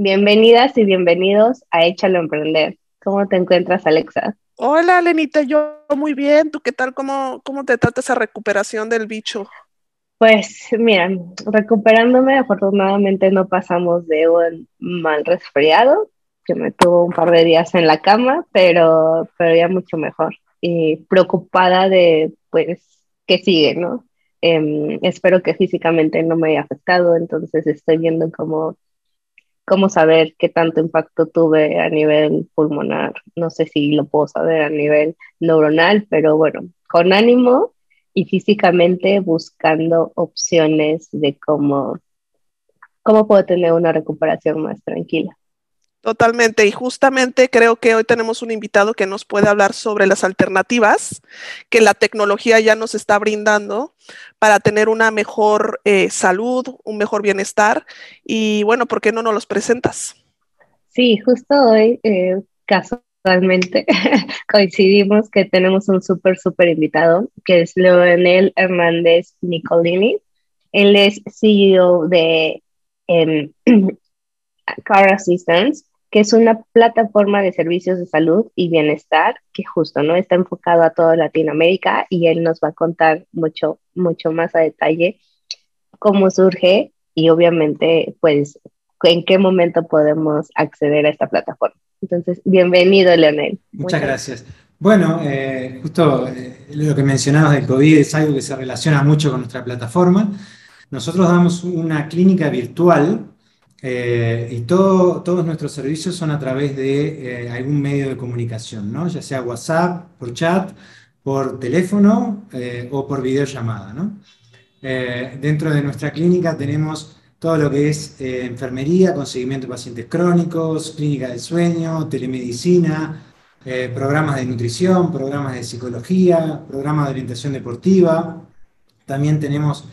Bienvenidas y bienvenidos a Échalo Emprender. ¿Cómo te encuentras, Alexa? Hola, Lenita, yo muy bien. ¿Tú qué tal? ¿Cómo, cómo te trata esa recuperación del bicho? Pues mira, recuperándome, afortunadamente no pasamos de un mal resfriado, que me tuvo un par de días en la cama, pero, pero ya mucho mejor. Y preocupada de, pues, qué sigue, ¿no? Em, espero que físicamente no me haya afectado, entonces estoy viendo cómo cómo saber qué tanto impacto tuve a nivel pulmonar. No sé si lo puedo saber a nivel neuronal, pero bueno, con ánimo y físicamente buscando opciones de cómo, cómo puedo tener una recuperación más tranquila. Totalmente, y justamente creo que hoy tenemos un invitado que nos puede hablar sobre las alternativas que la tecnología ya nos está brindando para tener una mejor eh, salud, un mejor bienestar. Y bueno, ¿por qué no nos los presentas? Sí, justo hoy, eh, casualmente, coincidimos que tenemos un súper, súper invitado, que es Leonel Hernández Nicolini. Él es CEO de em, Car Assistance que es una plataforma de servicios de salud y bienestar que justo no está enfocado a toda Latinoamérica y él nos va a contar mucho, mucho más a detalle cómo surge y obviamente pues en qué momento podemos acceder a esta plataforma. Entonces, bienvenido, Leonel. Muchas gracias. Bueno, eh, justo eh, lo que mencionabas del COVID es algo que se relaciona mucho con nuestra plataforma. Nosotros damos una clínica virtual eh, y todo, todos nuestros servicios son a través de eh, algún medio de comunicación, ¿no? ya sea WhatsApp, por chat, por teléfono eh, o por videollamada. ¿no? dentro de nuestra clínica tenemos todo lo que es enfermería, conseguimiento de pacientes crónicos, clínica del sueño, telemedicina, programas de nutrición, programas de psicología, programas de orientación deportiva. También tenemos,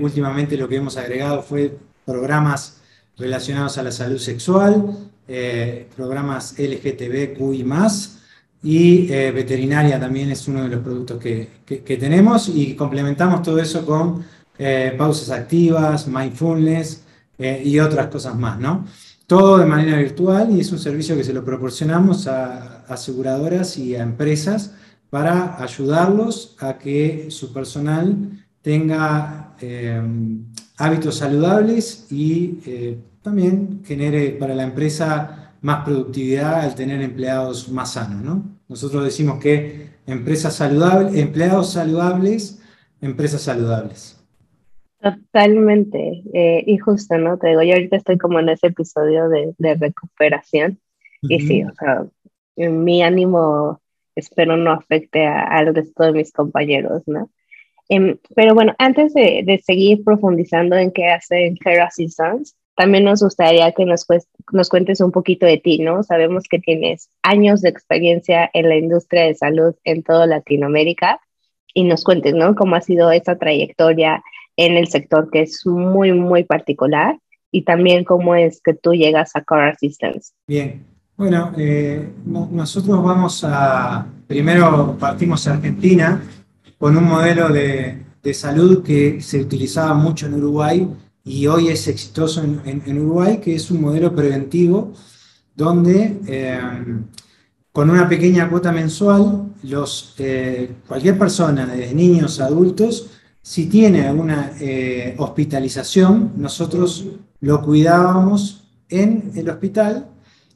últimamente lo que hemos agregado fue programas relacionados a la salud sexual, eh, programas LGTBQ y más, y eh, veterinaria también es uno de los productos que, tenemos y complementamos todo eso con eh, pausas activas, mindfulness y otras cosas más, ¿no? Todo de manera virtual y es un servicio que se lo proporcionamos a aseguradoras y a empresas para ayudarlos a que su personal tenga hábitos saludables y eh, también genere para la empresa más productividad al tener empleados más sanos. ¿no? Nosotros decimos que empresas saludables, empleados saludables, empresas saludables. Totalmente. Eh, y justo, ¿no? Te digo, yo ahorita estoy como en ese episodio de, de recuperación. Y sí, o sea, mi ánimo espero no afecte al resto de mis compañeros, ¿no? Em, pero bueno, antes de, seguir profundizando en qué hace Care Assistance, también nos gustaría que nos, nos cuentes un poquito de ti, ¿no? Sabemos que tienes años de experiencia en la industria de salud en toda Latinoamérica y nos cuentes, ¿no? Cómo ha sido esa trayectoria en el sector que es muy, muy particular y también cómo es que tú llegas a Core Assistance. Bien, bueno, eh, nosotros vamos a, primero partimos a Argentina con un modelo de, salud que se utilizaba mucho en Uruguay y hoy es exitoso en, Uruguay, que es un modelo preventivo donde eh, con una pequeña cuota mensual, los, eh, cualquier persona, desde niños a adultos, si tiene alguna eh, hospitalización, nosotros lo cuidábamos en el hospital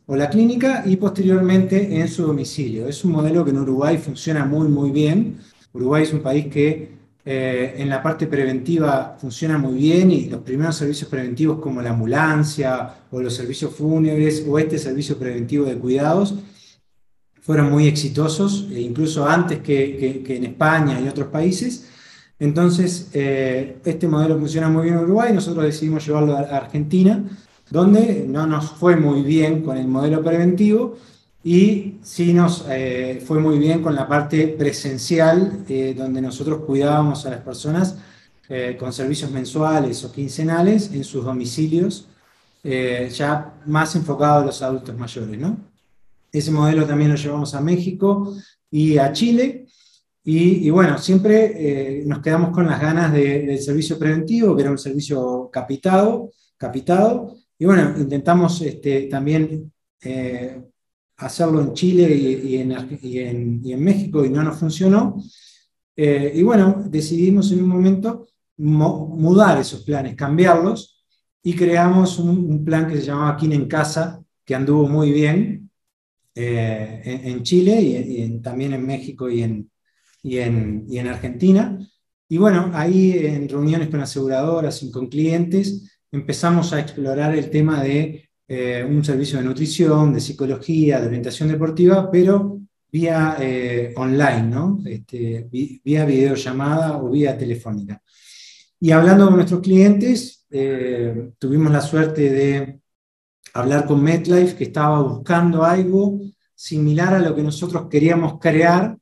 o la clínica y posteriormente en su domicilio. Es un modelo que en Uruguay funciona muy, muy bien Uruguay es un país que eh, en la parte preventiva funciona muy bien y los primeros servicios preventivos como la ambulancia o los servicios fúnebres o este servicio preventivo de cuidados fueron muy exitosos, e incluso antes que, en España y otros países. Entonces, eh, este modelo funciona muy bien en Uruguay, nosotros decidimos llevarlo a Argentina donde no nos fue muy bien con el modelo preventivo y sí nos eh, fue muy bien con la parte presencial, eh, donde nosotros cuidábamos a las personas eh, con servicios mensuales o quincenales en sus domicilios, ya más enfocado a los adultos mayores. ¿no? Ese modelo también lo llevamos a México y a Chile. Y, bueno, siempre nos quedamos con las ganas del servicio preventivo, que era un servicio capitado, capitado. Y bueno, intentamos este, también hacerlo en Chile y, en, México y no nos funcionó. Eh, y bueno, decidimos en un momento mudar esos planes, cambiarlos y creamos un, plan que se llamaba Kin en Casa, que anduvo muy bien eh, en, Chile y, también en México y en, y en Argentina. Y bueno, ahí en reuniones con aseguradoras y con clientes empezamos a explorar el tema de eh, un servicio de nutrición, de psicología, de orientación deportiva, pero vía eh, online, ¿no? Este, vía videollamada o vía telefónica. Y hablando con nuestros clientes, eh, tuvimos la suerte de hablar con MetLife, que estaba buscando algo similar a lo que nosotros queríamos crear,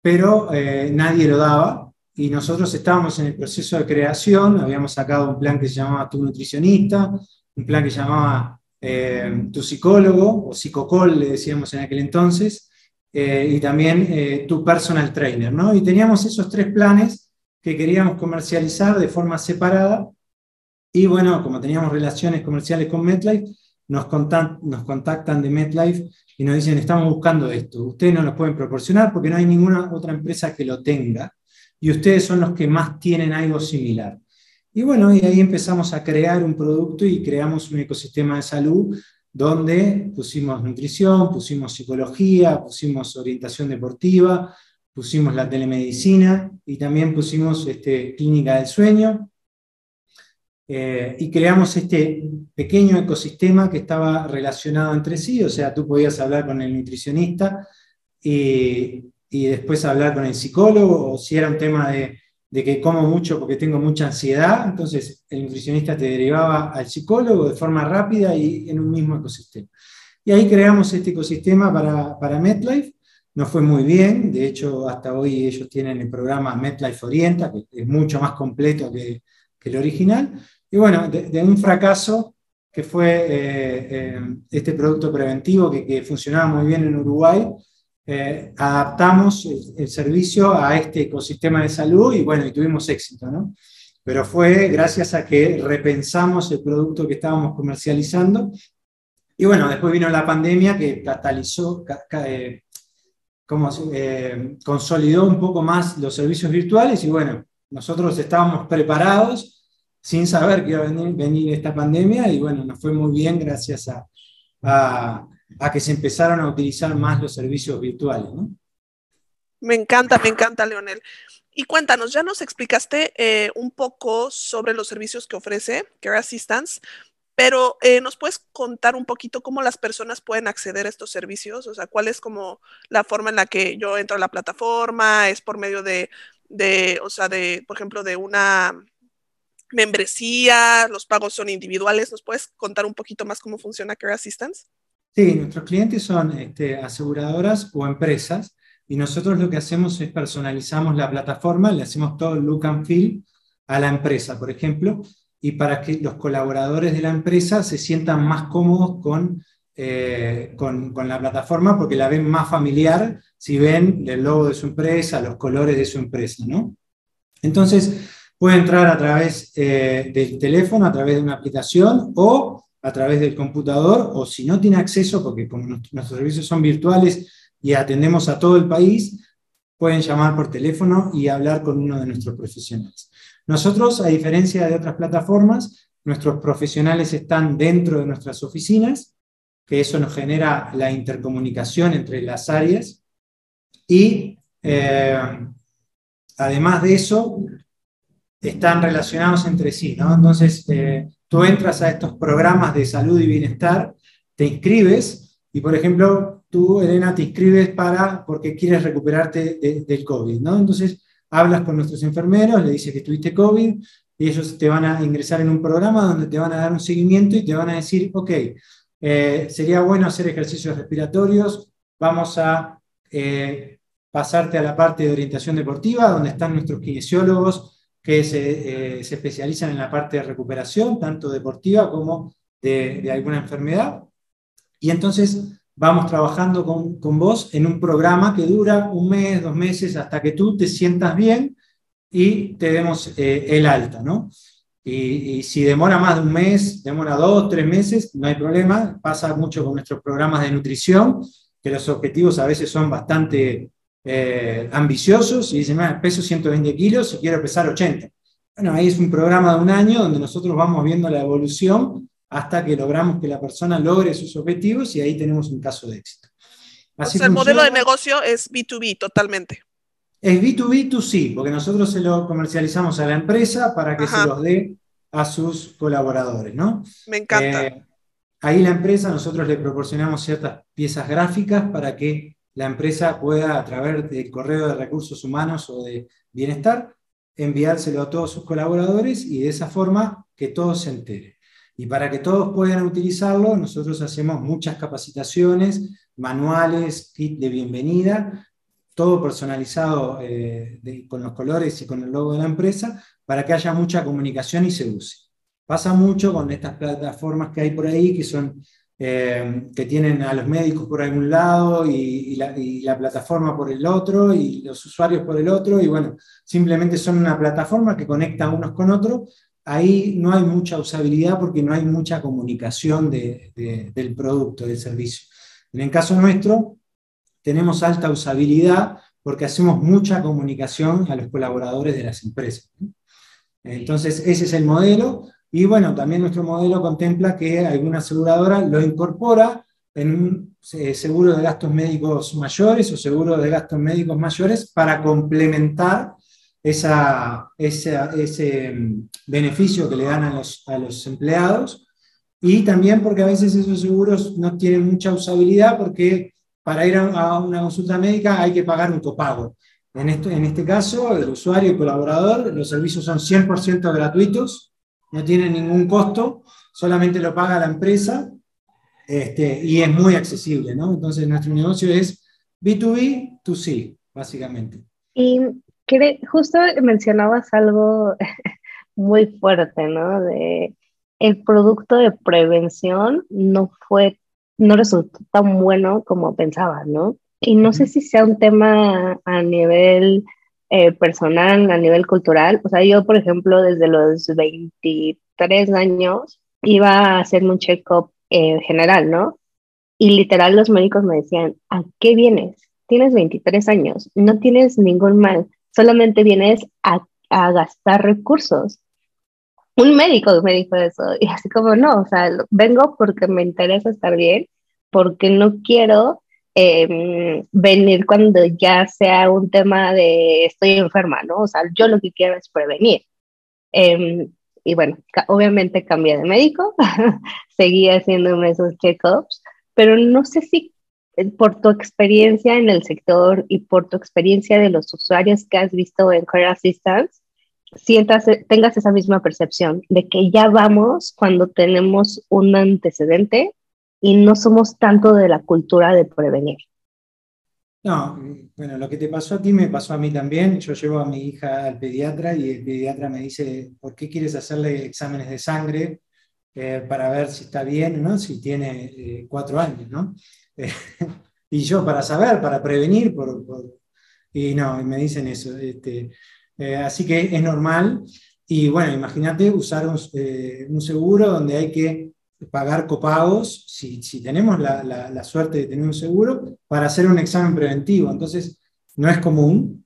pero nadie lo daba. Y nosotros estábamos en el proceso de creación, habíamos sacado un plan que se llamaba Tu Nutricionista, un plan que se llamaba eh, tu psicólogo o psicocol, le decíamos en aquel entonces, eh, y también eh, tu personal trainer, ¿no? Y teníamos esos tres planes que queríamos comercializar de forma separada. Y bueno, como teníamos relaciones comerciales con MetLife, nos, nos contactan de MetLife y nos dicen, estamos buscando esto. Ustedes no lo pueden proporcionar porque no hay ninguna otra empresa que lo tenga. Y ustedes son los que más tienen algo similar. Y bueno, y ahí empezamos a crear un producto y creamos un ecosistema de salud donde pusimos nutrición, pusimos psicología, pusimos orientación deportiva, pusimos la telemedicina y también pusimos este, clínica del sueño. Eh, y creamos este pequeño ecosistema que estaba relacionado entre sí, o sea, tú podías hablar con el nutricionista y, y después hablar con el psicólogo, o si era un tema de de que como mucho porque tengo mucha ansiedad, entonces el nutricionista te derivaba al psicólogo de forma rápida y en un mismo ecosistema. Y ahí creamos este ecosistema para, para MetLife, nos fue muy bien, de hecho hasta hoy ellos tienen el programa MetLife Orienta, que es mucho más completo que, el original, y bueno, de, un fracaso que fue eh, eh, este producto preventivo que funcionaba muy bien en Uruguay, eh, adaptamos el, servicio a este ecosistema de salud y bueno, y tuvimos éxito, ¿no? Pero fue gracias a que repensamos el producto que estábamos comercializando. Y bueno, después vino la pandemia que catalizó, eh, como, eh, consolidó un poco más los servicios virtuales y bueno, nosotros estábamos preparados sin saber que iba a venir, venir esta pandemia y bueno, nos fue muy bien gracias a a que se empezaron a utilizar más los servicios virtuales. ¿no? Me encanta, me encanta, Leonel. Y cuéntanos, ya nos explicaste eh, un poco sobre los servicios que ofrece Care Assistance, pero eh, ¿nos puedes contar un poquito cómo las personas pueden acceder a estos servicios? O sea, ¿cuál es como la forma en la que yo entro a la plataforma? ¿Es por medio de, de o sea, de, por ejemplo, de una membresía? ¿Los pagos son individuales? ¿Nos puedes contar un poquito más cómo funciona Care Assistance? Sí, nuestros clientes son este, aseguradoras o empresas y nosotros lo que hacemos es personalizamos la plataforma, le hacemos todo el look and feel a la empresa, por ejemplo, y para que los colaboradores de la empresa se sientan más cómodos con, eh, con, la plataforma porque la ven más familiar si ven el logo de su empresa, los colores de su empresa, ¿no? Entonces, puede entrar a través eh, del teléfono, a través de una aplicación o a través del computador o si no tiene acceso, porque como nuestros servicios son virtuales y atendemos a todo el país, pueden llamar por teléfono y hablar con uno de nuestros profesionales. Nosotros, a diferencia de otras plataformas, nuestros profesionales están dentro de nuestras oficinas, que eso nos genera la intercomunicación entre las áreas y eh, además de eso, están relacionados entre sí, ¿no? Entonces, eh, tú entras a estos programas de salud y bienestar, te inscribes y, por ejemplo, tú, Elena, te inscribes para, porque quieres recuperarte del COVID, ¿no? Entonces, hablas con nuestros enfermeros, le dices que tuviste COVID, y ellos te van a ingresar en un programa donde te van a dar un seguimiento y te van a decir, ok, eh, sería bueno hacer ejercicios respiratorios, vamos a eh, pasarte a la parte de orientación deportiva, donde están nuestros kinesiólogos que se, se especializan en la parte de recuperación, tanto deportiva como de, de alguna enfermedad. Y entonces vamos trabajando con, con, vos en un programa que dura un mes, dos meses, hasta que tú te sientas bien y te demos eh, el alta, ¿no? Y, y, si demora más de un mes, demora dos, tres meses, no hay problema. Pasa mucho con nuestros programas de nutrición, que los objetivos a veces son bastante eh, ambiciosos y dicen, peso 120 kilos y quiero pesar 80. Bueno, ahí es un programa de un año donde nosotros vamos viendo la evolución hasta que logramos que la persona logre sus objetivos y ahí tenemos un caso de éxito. Así el modelo de negocio es B2B totalmente. Es B2B2C, porque nosotros se lo comercializamos a la empresa para que Ajá. se los dé a sus colaboradores, ¿no? Me encanta. Eh, ahí la empresa, nosotros le proporcionamos ciertas piezas gráficas para que la empresa pueda, a través del correo de recursos humanos o de bienestar, enviárselo a todos sus colaboradores y de esa forma que todos se enteren. Y para que todos puedan utilizarlo, nosotros hacemos muchas capacitaciones, manuales, kit de bienvenida, todo personalizado eh, con los colores y con el logo de la empresa, para que haya mucha comunicación y se use. Pasa mucho con estas plataformas que hay por ahí, que son eh, que tienen a los médicos por algún lado y, y, la, y, la, plataforma por el otro y los usuarios por el otro, y bueno, simplemente son una plataforma que conecta unos con otros, ahí no hay mucha usabilidad porque no hay mucha comunicación de, de, del producto, del servicio. En el caso nuestro, tenemos alta usabilidad porque hacemos mucha comunicación a los colaboradores de las empresas. Entonces, ese es el modelo. Y bueno, también nuestro modelo contempla que alguna aseguradora lo incorpora en un eh, seguro de gastos médicos mayores o seguro de gastos médicos mayores para complementar esa, ese mm, beneficio que le dan a los, a los empleados y también porque a veces esos seguros no tienen mucha usabilidad porque para ir a una consulta médica hay que pagar un copago. En, esto, en este caso, el usuario y colaborador, los servicios son 100% gratuitos, no tienen ningún costo, solamente lo paga la empresa este, y es muy accesible. ¿no? Entonces, nuestro negocio es B2B, 2C, básicamente. Y justo mencionabas algo muy fuerte, ¿no? De el producto de prevención no fue, no resultó tan bueno como pensaba, ¿no? Y no sé si sea un tema a nivel eh, personal, a nivel cultural. O sea, yo, por ejemplo, desde los 23 años iba a hacerme un check-up eh, general, ¿no? Y literal los médicos me decían, ¿a qué vienes? Tienes 23 años, no tienes ningún mal solamente vienes a, a gastar recursos. Un médico me dijo eso, y así como no, o sea, vengo porque me interesa estar bien, porque no quiero eh, venir cuando ya sea un tema de estoy enferma, ¿no? O sea, yo lo que quiero es prevenir. Eh, y bueno, obviamente cambié de médico, seguí haciéndome esos check-ups, pero no sé si por tu experiencia en el sector y por tu experiencia de los usuarios que has visto en Care Assistance, sientas, tengas esa misma percepción de que ya vamos cuando tenemos un antecedente y no somos tanto de la cultura de prevenir. No, bueno, lo que te pasó a ti me pasó a mí también. Yo llevo a mi hija al pediatra y el pediatra me dice, ¿por qué quieres hacerle exámenes de sangre eh, para ver si está bien, ¿no? si tiene eh, cuatro años? ¿no? y yo para saber, para prevenir, por, por, y no, me dicen eso. Este, eh, así que es normal. Y bueno, imagínate usar un, eh, un, seguro donde hay que pagar copagos, si, si tenemos la, la, suerte de tener un seguro, para hacer un examen preventivo. Entonces, no es común.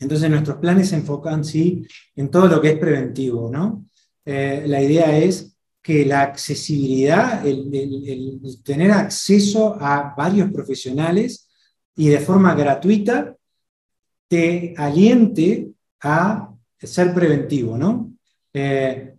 Entonces, nuestros planes se enfocan, sí, en todo lo que es preventivo, ¿no? Eh, la idea es que la accesibilidad, el, tener acceso a varios profesionales y de forma gratuita te aliente a ser preventivo, ¿no? Eh,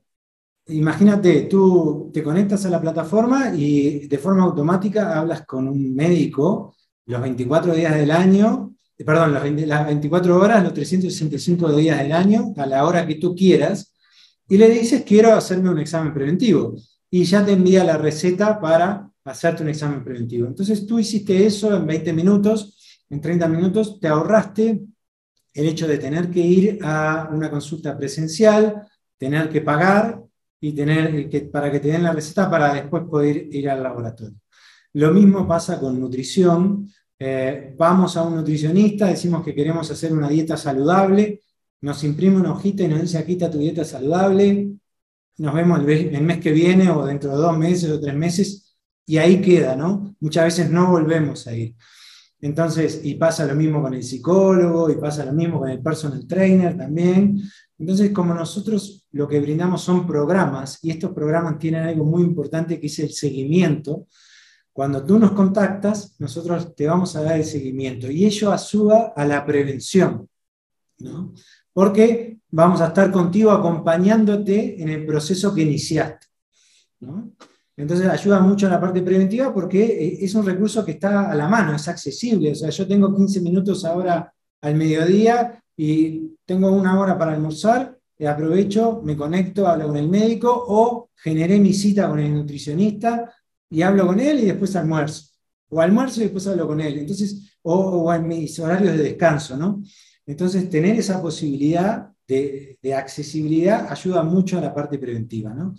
imagínate, tú te conectas a la plataforma y de forma automática hablas con un médico los 24 días del año, perdón, las 24 horas, los 365 días del año, a la hora que tú quieras, y le dices, quiero hacerme un examen preventivo. Y ya te envía la receta para hacerte un examen preventivo. Entonces tú hiciste eso en 20 minutos, en 30 minutos, te ahorraste el hecho de tener que ir a una consulta presencial, tener que pagar y tener que, para que te den la receta para después poder ir al laboratorio. Lo mismo pasa con nutrición. Eh, vamos a un nutricionista, decimos que queremos hacer una dieta saludable, nos imprime una hojita y nos dice aquí está tu dieta saludable, nos vemos el, mes que viene o dentro de dos meses o tres meses y ahí queda, ¿no? Muchas veces no volvemos a ir. Entonces, y pasa lo mismo con el psicólogo, y pasa lo mismo con el personal trainer también. Entonces, como nosotros lo que brindamos son programas, y estos programas tienen algo muy importante que es el seguimiento, cuando tú nos contactas, nosotros te vamos a dar el seguimiento y ello ayuda a la prevención, ¿no? Porque vamos a estar contigo acompañándote en el proceso que iniciaste, ¿no? Entonces ayuda mucho en la parte preventiva porque eh, es un recurso que está a la mano, es accesible. O sea, yo tengo 15 minutos ahora al mediodía y tengo una hora para almorzar, y aprovecho, me conecto, hablo con el médico o generé mi cita con el nutricionista y hablo con él y después almuerzo. O almuerzo y después hablo con él. Entonces, o, en mis horarios de descanso, ¿no? Entonces, tener esa posibilidad de, accesibilidad ayuda mucho a la parte preventiva, ¿no?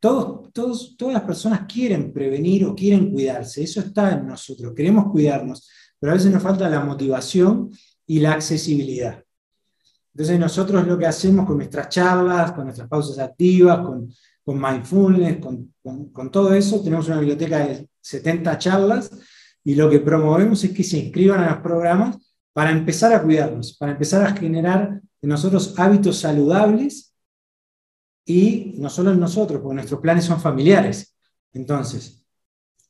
Todos, todas las personas quieren prevenir o quieren cuidarse, eso está en nosotros, queremos cuidarnos, pero a veces nos falta la motivación y la accesibilidad. Entonces nosotros lo que hacemos con nuestras charlas, con nuestras pausas activas, con, mindfulness, con, con, todo eso, tenemos una biblioteca de 70 charlas y lo que promovemos es que se inscriban a los programas para empezar a cuidarnos, para empezar a generar en nosotros hábitos saludables y no solo en nosotros, porque nuestros planes son familiares. Entonces,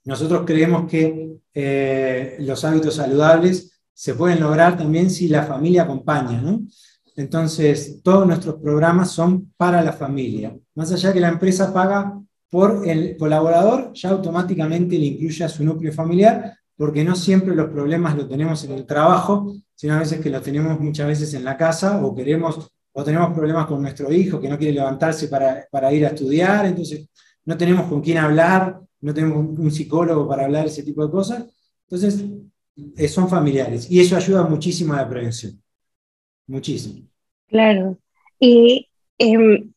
nosotros creemos que eh, los hábitos saludables se pueden lograr también si la familia acompaña, ¿no? Entonces, todos nuestros programas son para la familia. Más allá que la empresa paga por el colaborador, ya automáticamente le incluye a su núcleo familiar, porque no siempre los problemas los tenemos en el trabajo, sino a veces que los tenemos muchas veces en la casa o queremos o tenemos problemas con nuestro hijo que no quiere levantarse para, ir a estudiar, entonces no tenemos con quién hablar, no tenemos un psicólogo para hablar ese tipo de cosas. Entonces, eh, son familiares y eso ayuda muchísimo a la prevención. Muchísimo. Claro. Y em,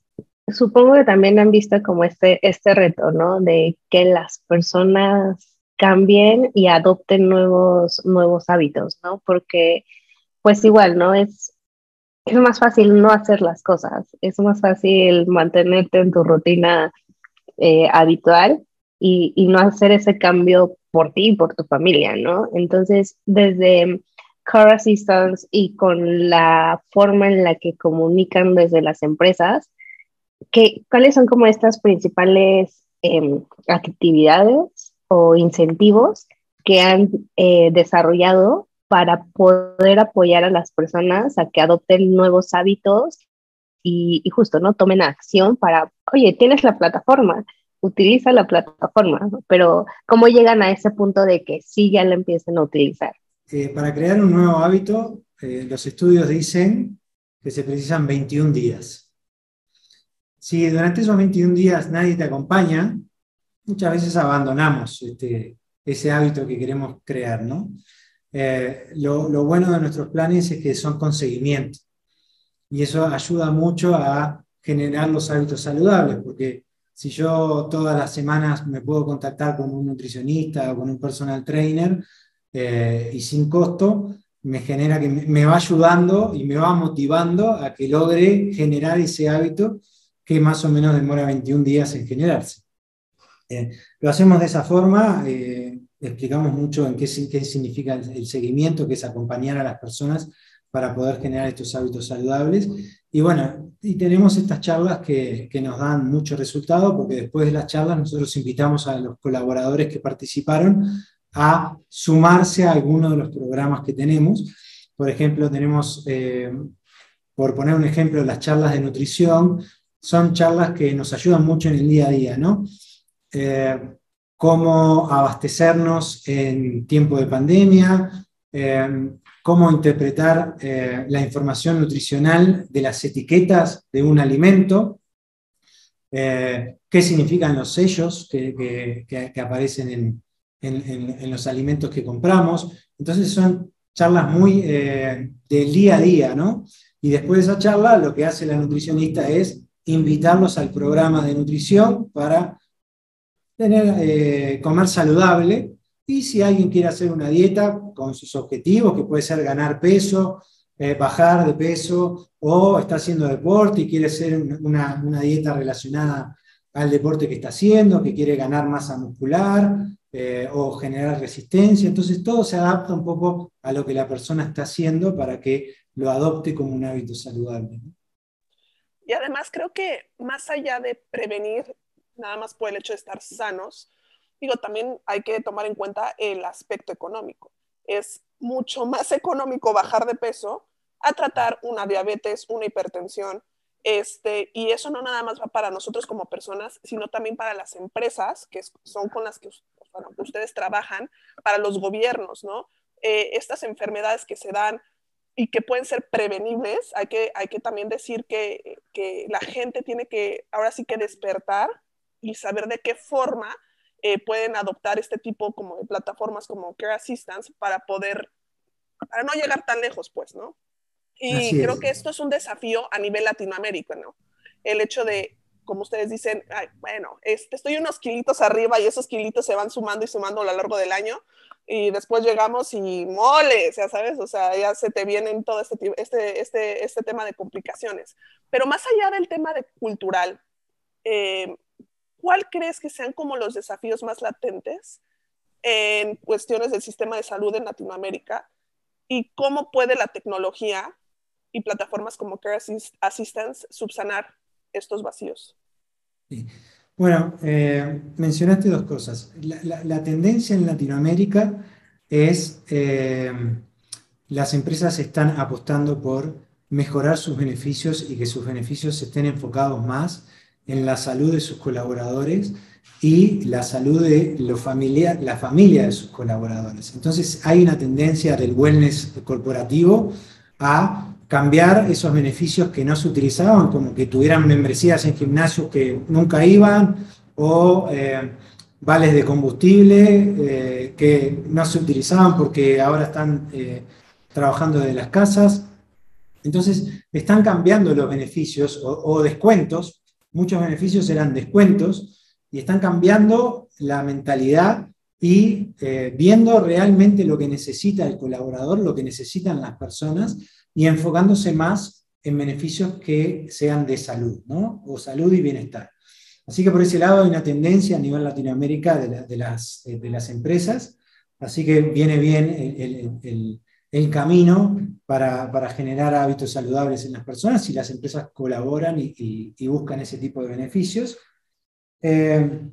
supongo que también han visto como este, este reto, ¿no? De que las personas cambien y adopten nuevos, nuevos hábitos, ¿no? Porque, pues igual, ¿no? Es, es más fácil no hacer las cosas, es más fácil mantenerte en tu rutina eh, habitual y, y, no hacer ese cambio por ti y por tu familia, ¿no? Entonces, desde Car Assistance y con la forma en la que comunican desde las empresas, ¿qué, ¿cuáles son como estas principales em, actividades o incentivos que han eh, desarrollado para poder apoyar a las personas a que adopten nuevos hábitos y, justo, ¿no? Tomen acción para, oye, tienes la plataforma, utiliza la plataforma, pero ¿cómo llegan a ese punto de que sí ya la empiecen a utilizar? Para crear un nuevo hábito, eh, los estudios dicen que se precisan 21 días. Si durante esos 21 días nadie te acompaña, muchas veces abandonamos este, ese hábito que queremos crear. Eh, lo, bueno de nuestros planes es que son con seguimiento y eso ayuda mucho a generar los hábitos saludables, porque si yo todas las semanas me puedo contactar con un nutricionista o con un personal trainer eh, y sin costo, me genera que me va ayudando y me va motivando a que logre generar ese hábito que más o menos demora 21 días en generarse. Eh, lo hacemos de esa forma, explicamos mucho en qué, qué significa el, seguimiento, que es acompañar a las personas para poder generar estos hábitos saludables. Y bueno, y tenemos estas charlas que, que, nos dan mucho resultado, porque después de las charlas nosotros invitamos a los colaboradores que participaron a sumarse a alguno de los programas que tenemos. Por ejemplo, tenemos, eh, por poner un ejemplo, las charlas de nutrición, son charlas que nos ayudan mucho en el día a día, ¿no? Eh, cómo abastecernos en tiempo de pandemia, eh, cómo interpretar la información nutricional de las etiquetas de un alimento, qué significan los sellos que, aparecen en, los alimentos que compramos. Entonces son charlas muy eh, del día a día, ¿no? Y después de esa charla, lo que hace la nutricionista es invitarlos al programa de nutrición para tener, eh, comer saludable. Y si alguien quiere hacer una dieta con sus objetivos, que puede ser ganar peso, eh, bajar de peso, o está haciendo deporte y quiere hacer una, una, dieta relacionada al deporte que está haciendo, que quiere ganar masa muscular eh, o generar resistencia. Entonces todo se adapta un poco a lo que la persona está haciendo para que lo adopte como un hábito saludable. Y además creo que más allá de prevenir, nada más por el hecho de estar sanos, digo, también hay que tomar en cuenta el aspecto económico. Es mucho más económico bajar de peso a tratar una diabetes, una hipertensión, este, y eso no nada más va para nosotros como personas, sino también para las empresas, que son con las que ustedes trabajan, para los gobiernos, ¿no? Eh, estas enfermedades que se dan y que pueden ser prevenibles, hay que, hay que también decir que, que la gente tiene que ahora sí que despertar y saber de qué forma eh, pueden adoptar este tipo como de plataformas como Care Assistance para poder, para no llegar tan lejos, pues, ¿no? Y creo que esto es un desafío a nivel Latinoamérica, ¿no? El hecho de, como ustedes dicen, Ay, bueno, este, estoy unos kilitos arriba y esos kilitos se van sumando y sumando a lo largo del año, y después llegamos y moles, ya sabes, o sea, ya se te vienen todo este, este, este, este tema de complicaciones. Pero más allá del tema de cultural, eh, ¿cuál crees que sean como los desafíos más latentes en cuestiones del sistema de salud en Latinoamérica? ¿Y cómo puede la tecnología y plataformas como Care Assistance subsanar estos vacíos? Bueno, eh, mencionaste dos cosas. La, tendencia en Latinoamérica es, eh, las empresas están apostando por mejorar sus beneficios y que sus beneficios estén enfocados más en la salud de sus colaboradores y la salud de la familia de sus colaboradores. Entonces hay una tendencia del wellness corporativo a cambiar esos beneficios que no se utilizaban, como que tuvieran membresías en gimnasios que nunca iban, o eh, vales de combustible eh, que no se utilizaban porque ahora están eh, trabajando de las casas. Entonces, están cambiando los beneficios o, descuentos, muchos beneficios eran descuentos, y están cambiando la mentalidad y viendo realmente lo que necesita el colaborador, lo que necesitan las personas, y enfocándose más en beneficios que sean de salud, ¿no? O salud y bienestar. Así que por ese lado hay una tendencia a nivel Latinoamérica de, las, eh, de las, empresas, así que viene bien el, el, camino para, para, generar hábitos saludables en las personas si las empresas colaboran y, y, buscan ese tipo de beneficios. Eh,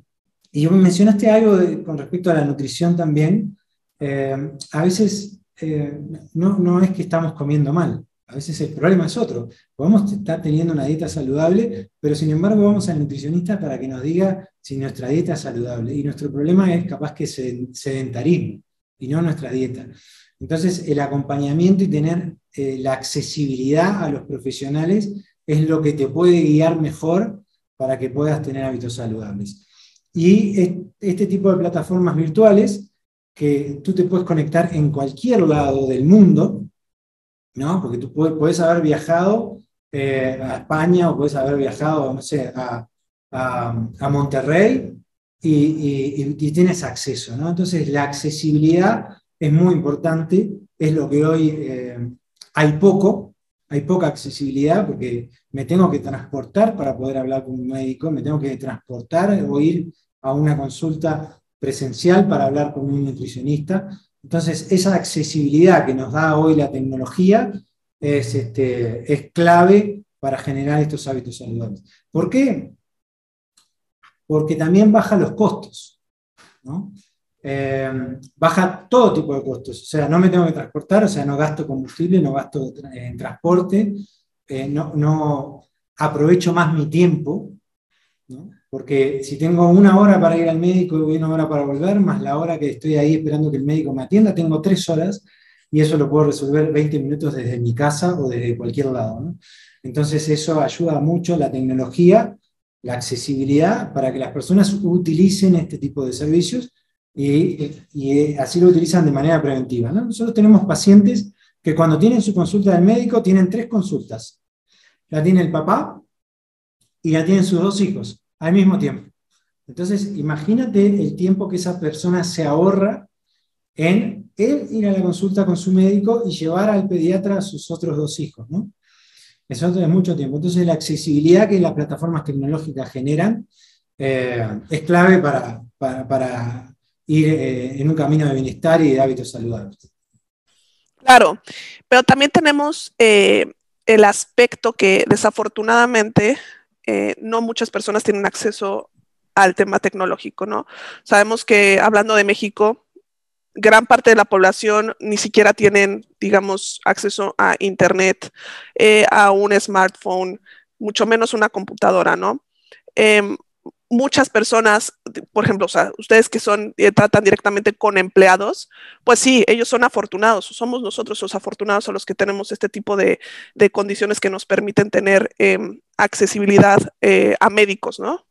y mencionaste algo con respecto a la nutrición también. Eh, a veces eh, no, no es que estamos comiendo mal. A veces el problema es otro. Podemos estar teniendo una dieta saludable, pero sin embargo vamos al nutricionista para que nos diga si nuestra dieta es saludable. Y nuestro problema es capaz que sedentarismo y no nuestra dieta. Entonces, el acompañamiento y tener eh, la accesibilidad a los profesionales es lo que te puede guiar mejor para que puedas tener hábitos saludables. Y este tipo de plataformas virtuales que tú te puedes conectar en cualquier lado del mundo, ¿no? Porque tú puedes, haber viajado eh, a España o puedes haber viajado, no sé, a, a, Monterrey y, tienes acceso, ¿no? Entonces la accesibilidad es muy importante, es lo que hoy eh, hay poco, hay poca accesibilidad porque me tengo que transportar para poder hablar con un médico, me tengo que transportar o ir a una consulta presencial para hablar con un nutricionista. Entonces, esa accesibilidad que nos da hoy la tecnología es, este, es clave para generar estos hábitos saludables. ¿Por qué? Porque también baja los costos. Eh, baja todo tipo de costos. O sea, no me tengo que transportar, o sea, no gasto combustible, no gasto en transporte, eh, no, no aprovecho más mi tiempo. Porque si tengo una hora para ir al médico y una hora para volver, más la hora que estoy ahí esperando que el médico me atienda, tengo tres horas y eso lo puedo resolver 20 minutos desde mi casa o desde cualquier lado. Entonces eso ayuda mucho la tecnología la accesibilidad para que las personas utilicen este tipo de servicios y, así lo utilizan de manera preventiva. Nosotros tenemos pacientes que cuando tienen su consulta del médico tienen tres consultas. La tiene el papá y la tienen sus dos hijos al mismo tiempo. Entonces, imagínate el tiempo que esa persona se ahorra en ir a la consulta con su médico y llevar al pediatra a sus otros dos hijos, ¿no? Eso es mucho tiempo. Entonces, la accesibilidad que las plataformas tecnológicas generan eh, es clave para, para, ir eh, en un camino de bienestar y de hábitos saludables. Claro, pero también tenemos eh, el aspecto que desafortunadamente no muchas personas tienen acceso al tema tecnológico, ¿no? Sabemos que hablando de México, gran parte de la población ni siquiera tienen, digamos, acceso a Internet, eh, a un smartphone, mucho menos una computadora, ¿no? Em, muchas personas, por ejemplo, o sea, ustedes que son, eh, tratan directamente con empleados, pues sí, ellos son afortunados, somos nosotros los afortunados a los que tenemos este tipo de, condiciones que nos permiten tener em, accesibilidad eh, a médicos, ¿no?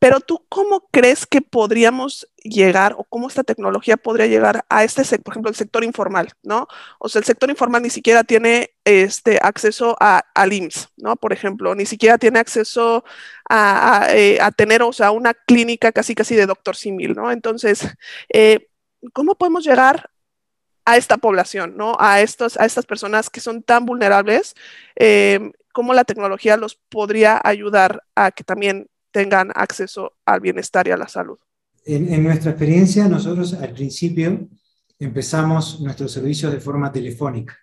Pero tú, ¿cómo crees que podríamos llegar o cómo esta tecnología podría llegar a este, por ejemplo, el sector informal, ¿no? O sea, el sector informal ni siquiera tiene este acceso a, al IMSS, ¿no? Por ejemplo, ni siquiera tiene acceso a, eh, tener, o sea, una clínica casi casi de doctor simil, ¿no? Entonces, eh, ¿cómo podemos llegar a esta población, ¿no? A, estos, a estas personas que son tan vulnerables, eh, cómo la tecnología los podría ayudar a que también tengan acceso al bienestar y a la salud. En, nuestra experiencia, nosotros al principio empezamos nuestros servicios de forma telefónica.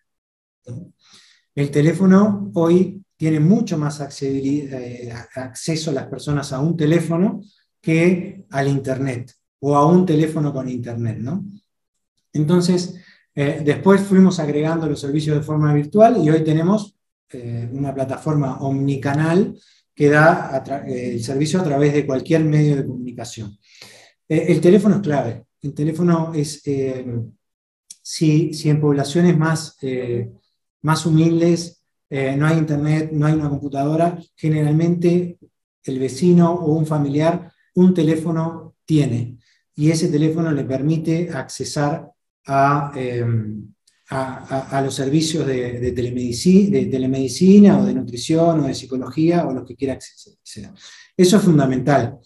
El teléfono hoy tiene mucho más eh, acceso a las personas a un teléfono que al Internet o a un teléfono con Internet. ¿no? Entonces, eh, después fuimos agregando los servicios de forma virtual y hoy tenemos eh, una plataforma omnicanal que da eh, el servicio a través de cualquier medio de comunicación. Eh, el teléfono es clave. El teléfono es, si, en poblaciones más, más humildes no hay internet, no hay una computadora, generalmente el vecino o un familiar un teléfono tiene y ese teléfono le permite accesar a, a, los servicios de, telemedicina, o de nutrición o de psicología o lo que quiera acceder. Eso es fundamental.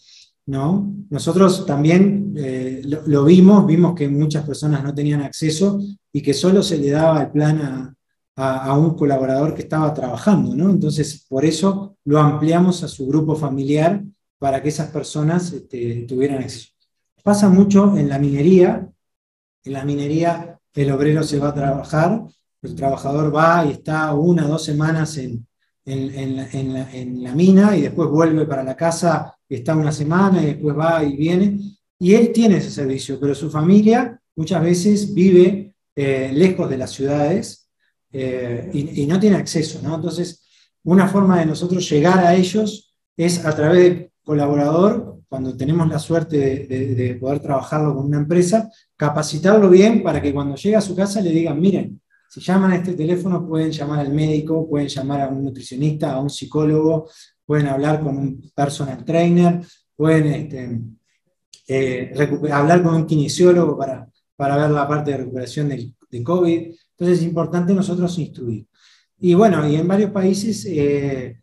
¿no? Nosotros también eh, lo, vimos, vimos que muchas personas no tenían acceso y que solo se le daba el plan a, a, un colaborador que estaba trabajando. ¿no? Entonces, por eso lo ampliamos a su grupo familiar para que esas personas este, tuvieran acceso. Pasa mucho en la minería. En la minería el obrero se va a trabajar, el trabajador va y está una o dos semanas en, la, mina y después vuelve para la casa, está una semana y después va y viene. Y él tiene ese servicio, pero su familia muchas veces vive eh, lejos de las ciudades eh, y, no tiene acceso. ¿no? Entonces, una forma de nosotros llegar a ellos es a través del colaborador cuando tenemos la suerte de, poder trabajarlo con una empresa, capacitarlo bien para que cuando llegue a su casa le digan, miren, si llaman a este teléfono pueden llamar al médico, pueden llamar a un nutricionista, a un psicólogo, pueden hablar con un personal trainer, pueden este, eh, hablar con un kinesiólogo para, para ver la parte de recuperación de, COVID. Entonces es importante nosotros instruir. Y bueno, y en varios países eh,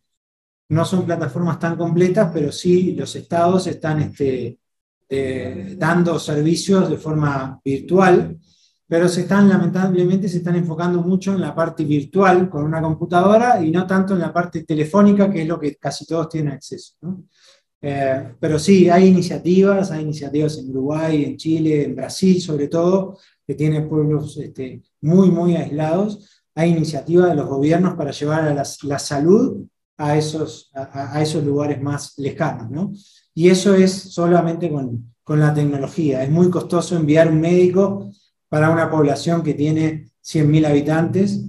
no son plataformas tan completas, pero sí los estados están este, eh, dando servicios de forma virtual, pero se están, lamentablemente, se están enfocando mucho en la parte virtual con una computadora y no tanto en la parte telefónica, que es lo que casi todos tienen acceso. Eh, pero sí, hay iniciativas, hay iniciativas en Uruguay, en Chile, en Brasil sobre todo, que tienen pueblos este, muy, muy aislados. Hay iniciativas de los gobiernos para llevar a la salud a esos, a, esos lugares más lejanos. ¿no? Y eso es solamente con, con, la tecnología. Es muy costoso enviar un médico para una población que tiene 100.000 habitantes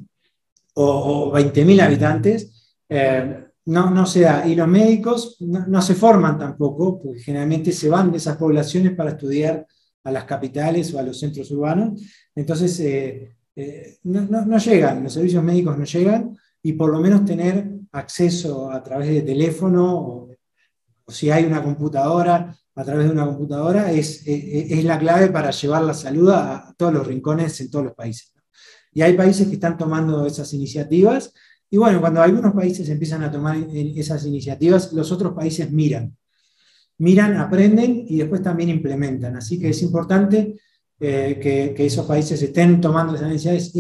o, o 20.000 habitantes. Eh, no, no se da. Y los médicos no, se forman tampoco, porque generalmente se van de esas poblaciones para estudiar a las capitales o a los centros urbanos. Entonces, eh, eh, no, no, llegan, los servicios médicos no llegan y por lo menos tener acceso a través de teléfono o si hay una computadora, a través de una computadora, es, es, la clave para llevar la salud a, todos los rincones en todos los países. Y hay países que están tomando esas iniciativas, y bueno, cuando algunos países empiezan a tomar esas iniciativas, los otros países miran. Miran, aprenden y después también implementan. Así que es importante eh, que, esos países estén tomando esas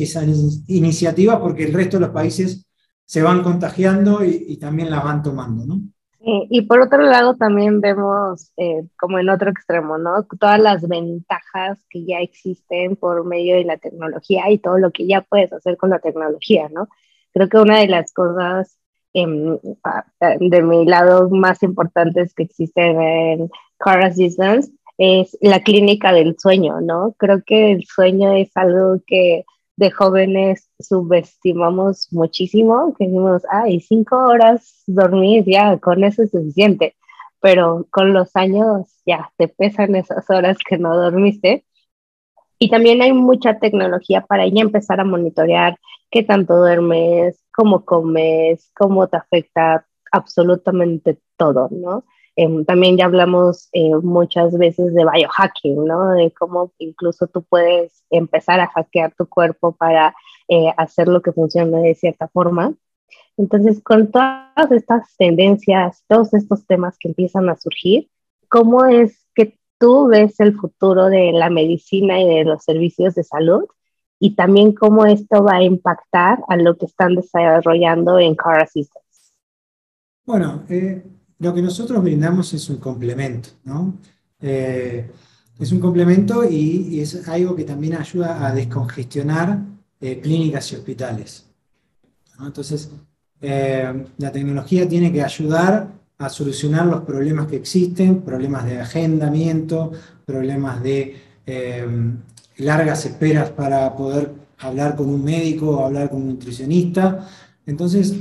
iniciativas, porque el resto de los países se van contagiando y, también las van tomando, ¿no? Y, por otro lado también vemos eh, como en otro extremo, ¿no? Todas las ventajas que ya existen por medio de la tecnología y todo lo que ya puedes hacer con la tecnología, ¿no? Creo que una de las cosas em, de mi lado más importantes que existen en Car Assistance es la clínica del sueño, ¿no? Creo que el sueño es algo que de jóvenes subestimamos muchísimo, que decimos, ay, cinco horas dormir, ya, con eso es suficiente, pero con los años ya te pesan esas horas que no dormiste. Y también hay mucha tecnología para ya empezar a monitorear qué tanto duermes, cómo comes, cómo te afecta absolutamente todo, ¿no? Em, también ya hablamos eh, muchas veces de biohacking, ¿no? De cómo incluso tú puedes empezar a hackear tu cuerpo para eh, hacer lo que funcione de cierta forma. Entonces, con todas estas tendencias, todos estos temas que empiezan a surgir, ¿cómo es que tú ves el futuro de la medicina y de los servicios de salud? Y también cómo esto va a impactar a lo que están desarrollando en Car Assistance. Bueno, eh, lo que nosotros brindamos es un complemento, ¿no? Eh, es un complemento y, es algo que también ayuda a descongestionar eh, clínicas y hospitales. Entonces, eh, la tecnología tiene que ayudar a solucionar los problemas que existen, problemas de agendamiento, problemas de largas esperas para poder hablar con un médico o hablar con un nutricionista. Entonces,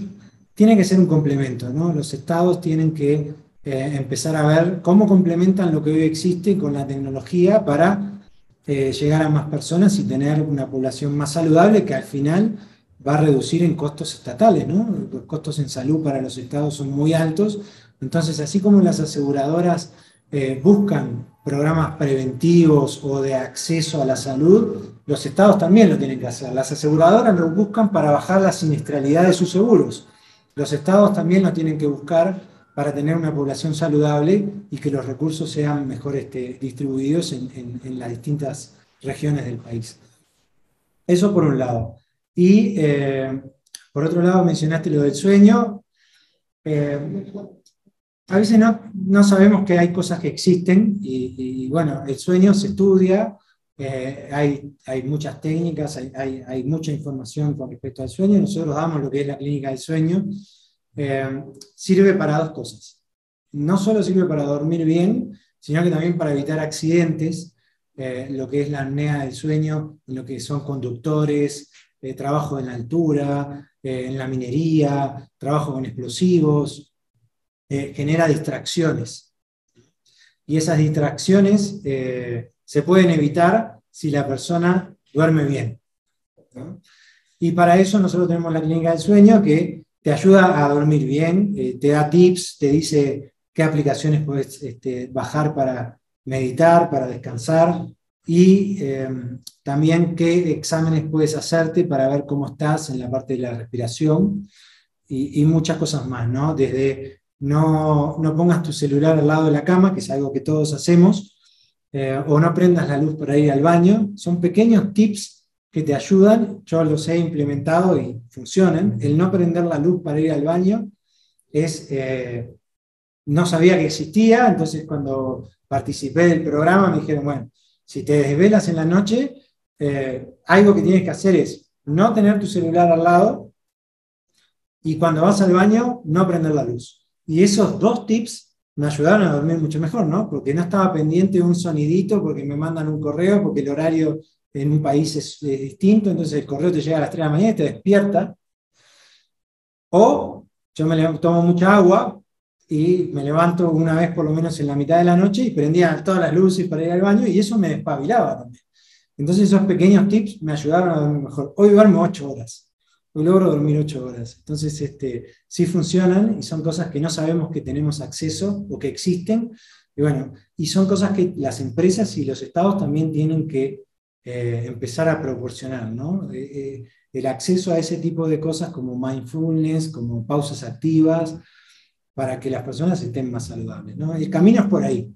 tiene que ser un complemento, ¿no? Los estados tienen que eh, empezar a ver cómo complementan lo que hoy existe con la tecnología para eh, llegar a más personas y tener una población más saludable que al final va a reducir en costos estatales, ¿no? Los costos en salud para los estados son muy altos, entonces así como las aseguradoras eh, buscan programas preventivos o de acceso a la salud, los estados también lo tienen que hacer. Las aseguradoras lo buscan para bajar la siniestralidad de sus seguros. Los estados también lo tienen que buscar para tener una población saludable y que los recursos sean mejor este, distribuidos en, las distintas regiones del país. Eso por un lado. Y eh, por otro lado mencionaste lo del sueño. Eh, a veces no, sabemos que hay cosas que existen y, bueno, el sueño se estudia, eh, hay, hay, muchas técnicas, hay, hay, mucha información con respecto al sueño. Nosotros damos lo que es la clínica del sueño. Eh, sirve para dos cosas. No solo sirve para dormir bien, sino que también para evitar accidentes, eh, lo que es la apnea del sueño, lo que son conductores, trabajo en la altura, en la minería, trabajo con explosivos, genera distracciones. Y esas distracciones se pueden evitar si la persona duerme bien. Y para eso nosotros tenemos la clínica del sueño que te ayuda a dormir bien, eh, te da tips, te dice qué aplicaciones puedes este, bajar para meditar, para descansar y em, también qué exámenes puedes hacerte para ver cómo estás en la parte de la respiración y, muchas cosas más, ¿no? Desde no, no pongas tu celular al lado de la cama, que es algo que todos hacemos, eh, o no prendas la luz para ir al baño. Son pequeños tips que te ayudan, yo los he implementado y funcionan. El no prender la luz para ir al baño es, eh, no sabía que existía, entonces cuando participé del programa me dijeron, bueno, si te desvelas en la noche, eh, algo que tienes que hacer es no tener tu celular al lado y cuando vas al baño, no prender la luz. Y esos dos tips me ayudaron a dormir mucho mejor, ¿no? Porque no estaba pendiente de un sonidito, porque me mandan un correo, porque el horario en un país es, distinto, entonces el correo te llega a las 3 de la mañana y te despierta. O yo me tomo mucha agua y me levanto una vez por lo menos en la mitad de la noche y prendía todas las luces para ir al baño y eso me despabilaba también. Entonces esos pequeños tips me ayudaron a dormir mejor. Hoy duermo 8 horas. Logro dormir ocho horas. Entonces, este, sí funcionan y son cosas que no sabemos que tenemos acceso o que existen. Y bueno, y son cosas que las empresas y los estados también tienen que eh, empezar a proporcionar, ¿no? Eh, eh, el acceso a ese tipo de cosas como mindfulness, como pausas activas, para que las personas estén más saludables, ¿no? El camino es por ahí.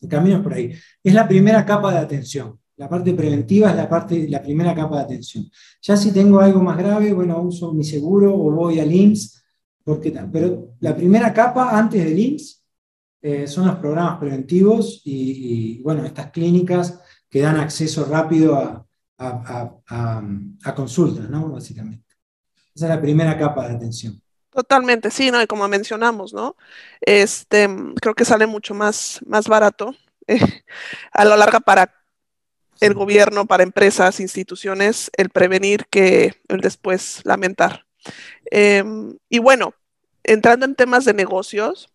El camino es por ahí. Es la primera capa de atención. La parte preventiva es la, parte, la primera capa de atención. Ya si tengo algo más grave, bueno, uso mi seguro o voy al IMSS, porque, pero la primera capa antes del IMSS eh, son los programas preventivos y, bueno, estas clínicas que dan acceso rápido a, a, consultas, ¿no? Básicamente. Esa es la primera capa de atención. Totalmente, sí, ¿no? Y como mencionamos, ¿no? Este, creo que sale mucho más, más barato eh, a lo larga para el gobierno, para empresas, instituciones, el prevenir que el después lamentar. Em, y bueno, entrando en temas de negocios,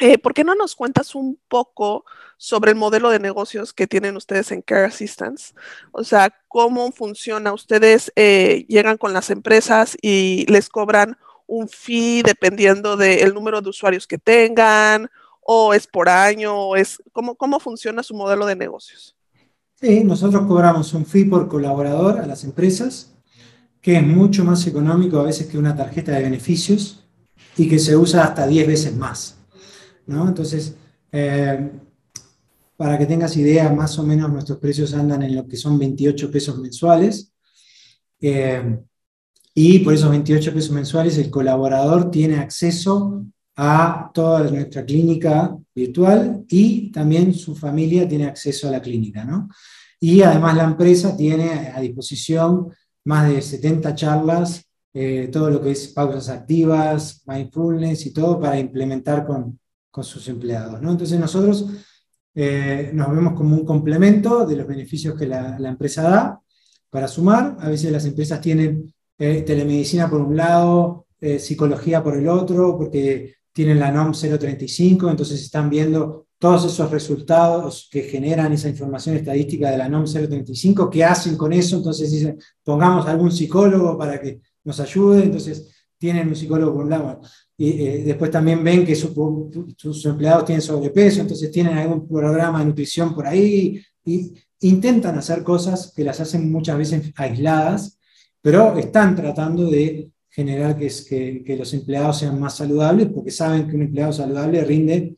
eh, ¿por qué no nos cuentas un poco sobre el modelo de negocios que tienen ustedes en Care Assistance? O sea, ¿cómo funciona? Ustedes eh, llegan con las empresas y les cobran un fee dependiendo del número de usuarios que tengan, o es por año, o es, ¿cómo, ¿cómo funciona su modelo de negocios? Nosotros cobramos un fee por colaborador a las empresas, que es mucho más económico a veces que una tarjeta de beneficios y que se usa hasta 10 veces más. Entonces, eh, para que tengas idea, más o menos nuestros precios andan en lo que son 28 pesos mensuales. Eh, y por esos 28 pesos mensuales el colaborador tiene acceso a toda nuestra clínica virtual y también su familia tiene acceso a la clínica, ¿no? Y además la empresa tiene a disposición más de 70 charlas, eh, todo lo que es pausas activas, mindfulness y todo para implementar con, con sus empleados, ¿no? Entonces nosotros eh, nos vemos como un complemento de los beneficios que la, empresa da para sumar. A veces las empresas tienen eh, telemedicina por un lado, psicología por el otro, porque tienen la NOM 035, entonces están viendo todos esos resultados que generan esa información estadística de la NOM 035, ¿qué hacen con eso? Entonces dicen, pongamos algún psicólogo para que nos ayude, entonces tienen un psicólogo por un lado. Y eh, después también ven que sus empleados tienen sobrepeso, entonces tienen algún programa de nutrición por ahí, y intentan hacer cosas que las hacen muchas veces aisladas, pero están tratando de generar que, es, que, que, los empleados sean más saludables, porque saben que un empleado saludable rinde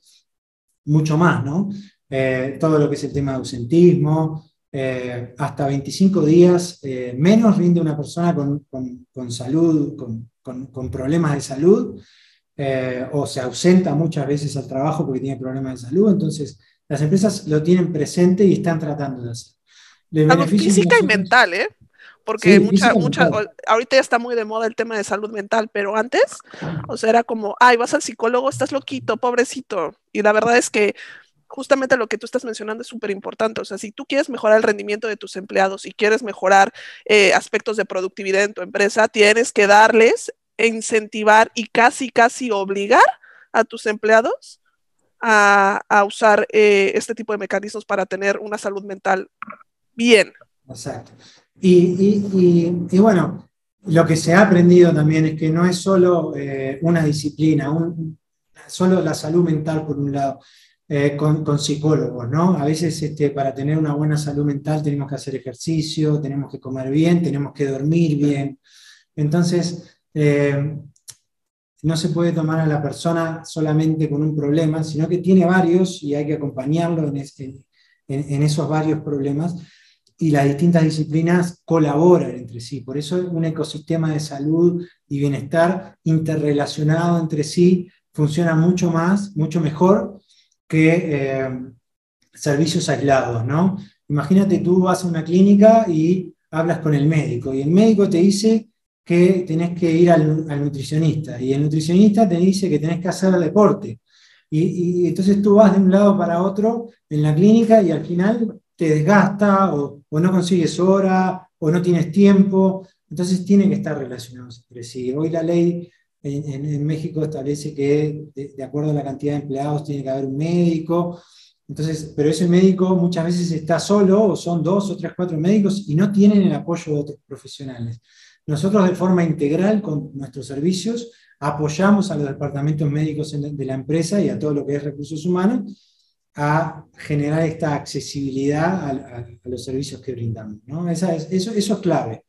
mucho más, ¿no? Eh, todo lo que es el tema de ausentismo, eh, hasta 25 días eh, menos rinde una persona con, con, con salud, con, con, problemas de salud, o se ausenta muchas veces al trabajo porque tiene problemas de salud, entonces las empresas lo tienen presente y están tratando de hacer. física y mental, ¿eh? Porque mucha, mucha, ahorita ya está muy de moda el tema de salud mental, pero antes, o sea, era como, ay, vas al psicólogo, estás loquito, pobrecito. Y la verdad es que justamente lo que tú estás mencionando es súper importante. O sea, si tú quieres mejorar el rendimiento de tus empleados y quieres mejorar eh, aspectos de productividad en tu empresa, tienes que darles, incentivar y casi, casi obligar a tus empleados a, a usar eh, este tipo de mecanismos para tener una salud mental bien. Exacto. Y, bueno, lo que se ha aprendido también es que no es solo eh, una disciplina, solo la salud mental por un lado, eh, con, psicólogos, ¿no? A veces este, para tener una buena salud mental tenemos que hacer ejercicio, tenemos que comer bien, tenemos que dormir bien. Entonces, eh, no se puede tomar a la persona solamente con un problema, sino que tiene varios y hay que acompañarlo en, en esos varios problemas y las distintas disciplinas colaboran entre sí. Por eso un ecosistema de salud y bienestar interrelacionado entre sí funciona mucho más, mucho mejor que eh, servicios aislados, ¿no? Imagínate tú vas a una clínica y hablas con el médico y el médico te dice que tenés que ir al, nutricionista y el nutricionista te dice que tenés que hacer deporte. Y, y, entonces tú vas de un lado para otro en la clínica y al final te desgasta o, no consigues hora o no tienes tiempo. Entonces tienen que estar relacionados entre sí. Hoy la ley en, México establece que de, acuerdo a la cantidad de empleados tiene que haber un médico. Entonces, pero ese médico muchas veces está solo o son dos o tres, cuatro médicos y no tienen el apoyo de otros profesionales. nosotros de forma integral con nuestros servicios apoyamos a los departamentos médicos de la empresa y a todo lo que es recursos humanos a generar esta accesibilidad a, los servicios que brindamos. ¿no? eso, eso, es clave.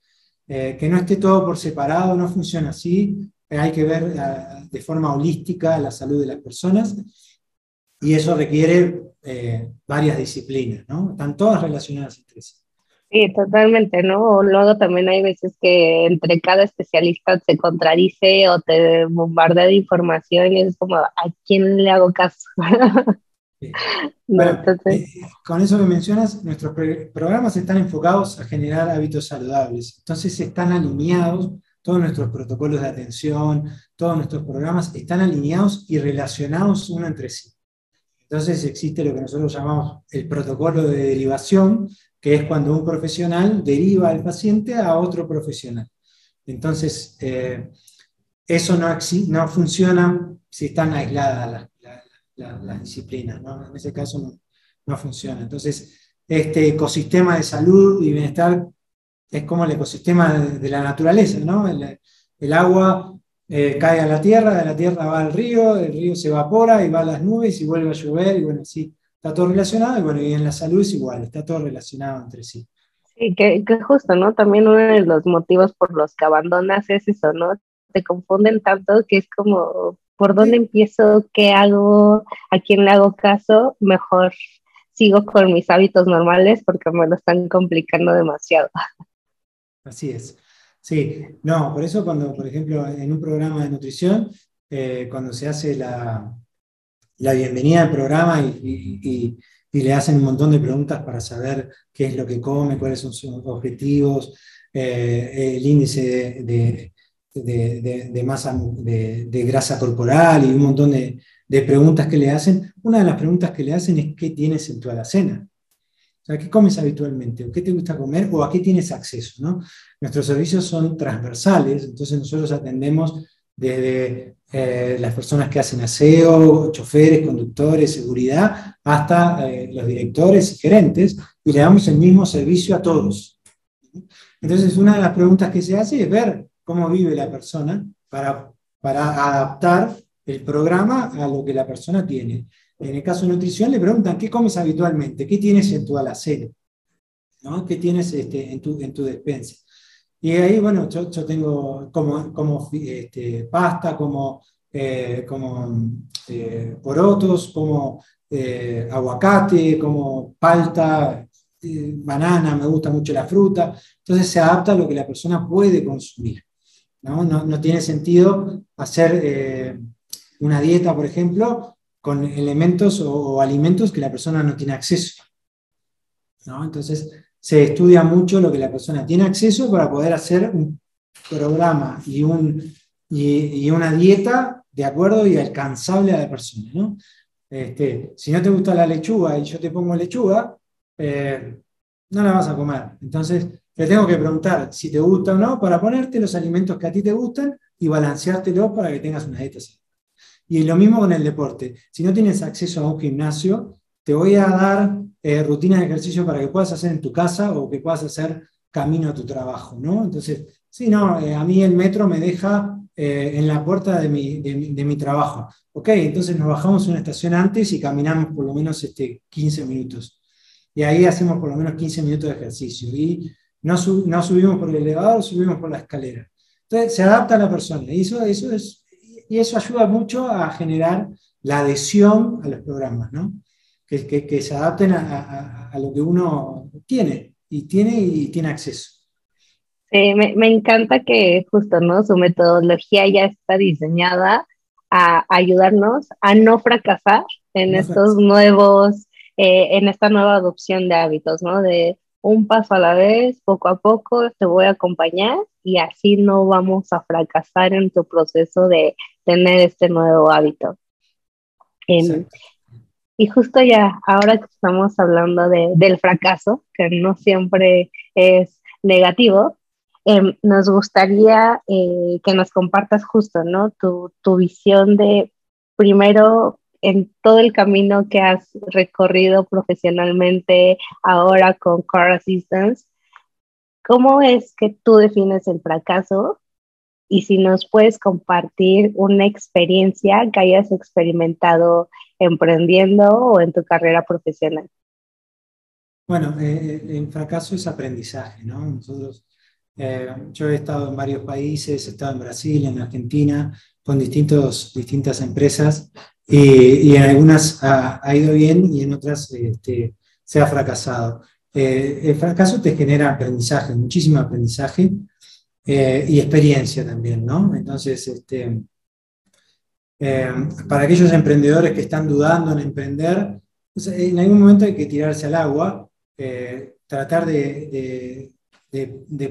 Eh, que no esté todo por separado, no funciona así. Hay que ver eh, de forma holística la salud de las personas y eso requiere eh, varias disciplinas, ¿no? Están todas relacionadas entre sí. Sí, totalmente, ¿no? Luego también hay veces que entre cada especialista se contradice o te bombardea de información y es como, ¿a quién le hago caso? Eh, con eso que mencionas, nuestros programas están enfocados a generar hábitos saludables. Entonces están alineados, todos nuestros protocolos de atención, todos nuestros programas están alineados y relacionados uno entre sí. Entonces existe lo que nosotros llamamos el protocolo de derivación, que es cuando un profesional deriva al paciente a otro profesional. Entonces, eh, eso no, no funciona si están aisladas las, disciplinas, ¿no? en ese caso no, no, funciona. Entonces, este ecosistema de salud y bienestar es como el ecosistema de, la naturaleza, ¿no? el, agua eh, cae a la tierra, de la tierra va al río, el río se evapora y va a las nubes y vuelve a llover, y bueno, sí, está todo relacionado, y bueno, y en la salud es igual, está todo relacionado entre sí. Sí, que, que justo, ¿no? También uno de los motivos por los que abandonas es eso, ¿no? Te confunden tanto que es como, ¿por dónde empiezo? ¿Qué hago? ¿A quién le hago caso? Mejor sigo con mis hábitos normales porque me lo están complicando demasiado. Así es. Sí, no, por eso cuando, por ejemplo, en un programa de nutrición, eh, cuando se hace la, bienvenida al programa y, le hacen un montón de preguntas para saber qué es lo que come, cuáles son sus objetivos, eh, el índice de, masa de, grasa corporal y un montón de, preguntas que le hacen, una de las preguntas que le hacen es qué tienes en tu alacena. O sea, ¿qué comes habitualmente? ¿O qué te gusta comer? ¿O a qué tienes acceso? ¿no? Nuestros servicios son transversales, entonces nosotros atendemos desde eh, las personas que hacen aseo, choferes, conductores, seguridad, hasta eh, los directores y gerentes, y le damos el mismo servicio a todos. Entonces, una de las preguntas que se hace es ver cómo vive la persona para, adaptar el programa a lo que la persona tiene. En el caso de nutrición le preguntan, ¿qué comes habitualmente? ¿Qué tienes en tu alacena? ¿no? ¿Qué tienes este, en, tu, en tu despensa? Y ahí, bueno, yo, tengo como, este, pasta, como, eh, como eh, porotos, como eh, aguacate, como palta, banana, me gusta mucho la fruta. Entonces se adapta a lo que la persona puede consumir. No, tiene sentido hacer una dieta, por ejemplo, con elementos o, alimentos que la persona no tiene acceso. ¿no? Entonces, se estudia mucho lo que la persona tiene acceso para poder hacer un programa y, un, y, una dieta de acuerdo y alcanzable a la persona. ¿no? Este, si no te gusta la lechuga y yo te pongo lechuga, eh, no la vas a comer. Entonces, te tengo que preguntar si te gusta o no para ponerte los alimentos que a ti te gustan y balanceártelo para que tengas una dieta. Y lo mismo con el deporte. Si no tienes acceso a un gimnasio, te voy a dar eh, rutinas de ejercicio para que puedas hacer en tu casa o que puedas hacer camino a tu trabajo, ¿no? Entonces, sí, no, eh, a mí el metro me deja eh, en la puerta de mi, de, trabajo. Ok, entonces nos bajamos una estación antes y caminamos por lo menos este, 15 minutos. Y ahí hacemos por lo menos 15 minutos de ejercicio. Y no, no subimos por el elevador, subimos por la escalera. Entonces se adapta a la persona. Y eso, eso es y eso ayuda mucho a generar la adhesión a los programas, ¿no? que, que, se adapten a, a, lo que uno tiene y tiene y tiene acceso. Me, me, encanta que justo, ¿no? Su metodología ya está diseñada a ayudarnos a no fracasar en estos nuevos, eh, en esta nueva adopción de hábitos, ¿no? De un paso a la vez, poco a poco, te voy a acompañar y así no vamos a fracasar en tu proceso de tener este nuevo hábito. Em, y justo ya, ahora que estamos hablando de, del fracaso, que no siempre es negativo, em, nos gustaría eh, que nos compartas justo, ¿no? Tu, tu visión de, primero, en todo el camino que has recorrido profesionalmente ahora con Car Assistance, ¿cómo es que tú defines el fracaso? Y si nos puedes compartir una experiencia que hayas experimentado emprendiendo o en tu carrera profesional. Bueno, eh, eh, el fracaso es aprendizaje, ¿no? Nosotros, eh, yo he estado en varios países, he estado en Brasil, en Argentina, con distintos, distintas empresas y, en algunas ha, ido bien y en otras este, se ha fracasado. el fracaso te genera aprendizaje, muchísimo aprendizaje y experiencia también, ¿no? Entonces, este, para aquellos emprendedores que están dudando en emprender, en algún momento hay que tirarse al agua eh, tratar de,